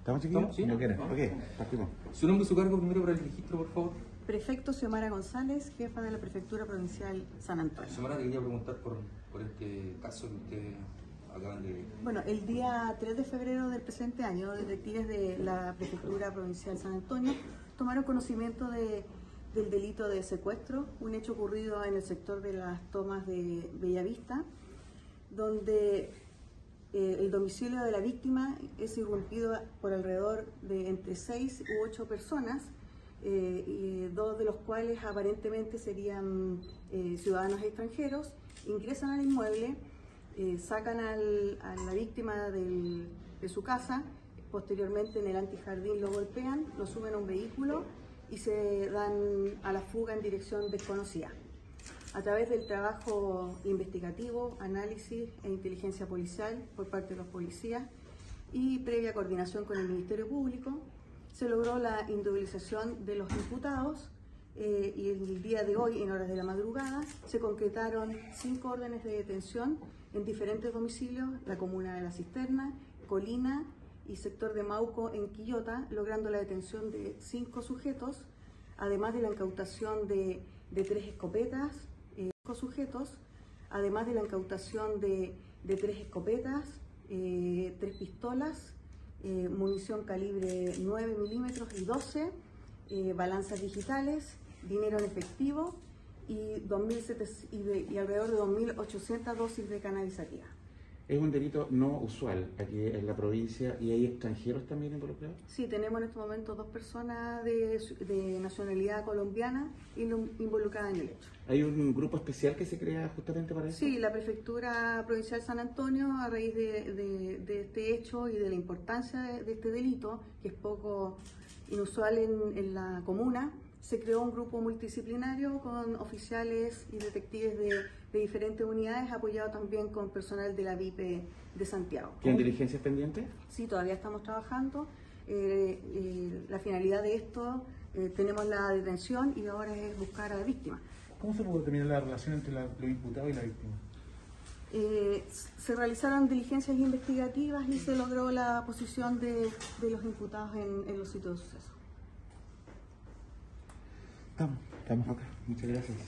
¿Estamos chiquillos? Sí. Quieran. Vamos. Ok, partimos. Su nombre y su cargo primero para el registro, por favor. Prefecto Xiomara González, jefa de la Prefectura Provincial San Antonio. Semana te quería preguntar por, por este caso que ustedes acaban de... Bueno, el día 3 de febrero del presente año, detectives de la Prefectura Provincial San Antonio tomaron conocimiento de- del delito de secuestro, un hecho ocurrido en el sector de las tomas de Bellavista, donde eh, el domicilio de la víctima es irrumpido por alrededor de entre 6 u 8 personas, eh, dos de los cuales aparentemente serían eh, ciudadanos extranjeros, ingresan al inmueble, sacan a la víctima de su casa, posteriormente en el antijardín lo golpean, lo suben a un vehículo y se dan a la fuga en dirección desconocida. A través del trabajo investigativo, análisis e inteligencia policial por parte de los policías y previa coordinación con el Ministerio Público, se logró la individualización de los imputados eh, y el día de hoy, en horas de la madrugada, se concretaron cinco órdenes de detención en diferentes domicilios, la comuna de La Cisterna, Colina y sector de Mauco en Quillota, logrando la detención de cinco sujetos, además de la incautación de, de tres escopetas, sujetos, además de la incautación de, tres escopetas, eh, tres pistolas, eh, munición calibre 9 milímetros y 12, eh, balanzas digitales, dinero en efectivo y, 2.700 y, de- y alrededor de 2.800 dosis de cannabisativa. Es un delito no usual aquí en la provincia y hay extranjeros también involucrados. Sí, tenemos en este momento dos personas de, de nacionalidad colombiana involucradas en el hecho. Hay un grupo especial que se crea justamente para eso. Sí, la Prefectura Provincial San Antonio, a raíz de, de- de este hecho y de la importancia de, de este delito, que es poco inusual en, en la comuna, se creó un grupo multidisciplinario con oficiales y detectives de, de diferentes unidades, apoyado también con personal de la VIP de Santiago. ¿Tienen diligencias pendientes? Sí, todavía estamos trabajando. Eh, eh, la finalidad de esto, eh, tenemos la detención y ahora es buscar a la víctima. ¿Cómo se puede determinar la relación entre la- los imputados y la víctima? Eh, se realizaron diligencias investigativas y se logró la posición de, de los imputados en, en los sitios de suceso. Estamos, estamos acá. Muchas gracias.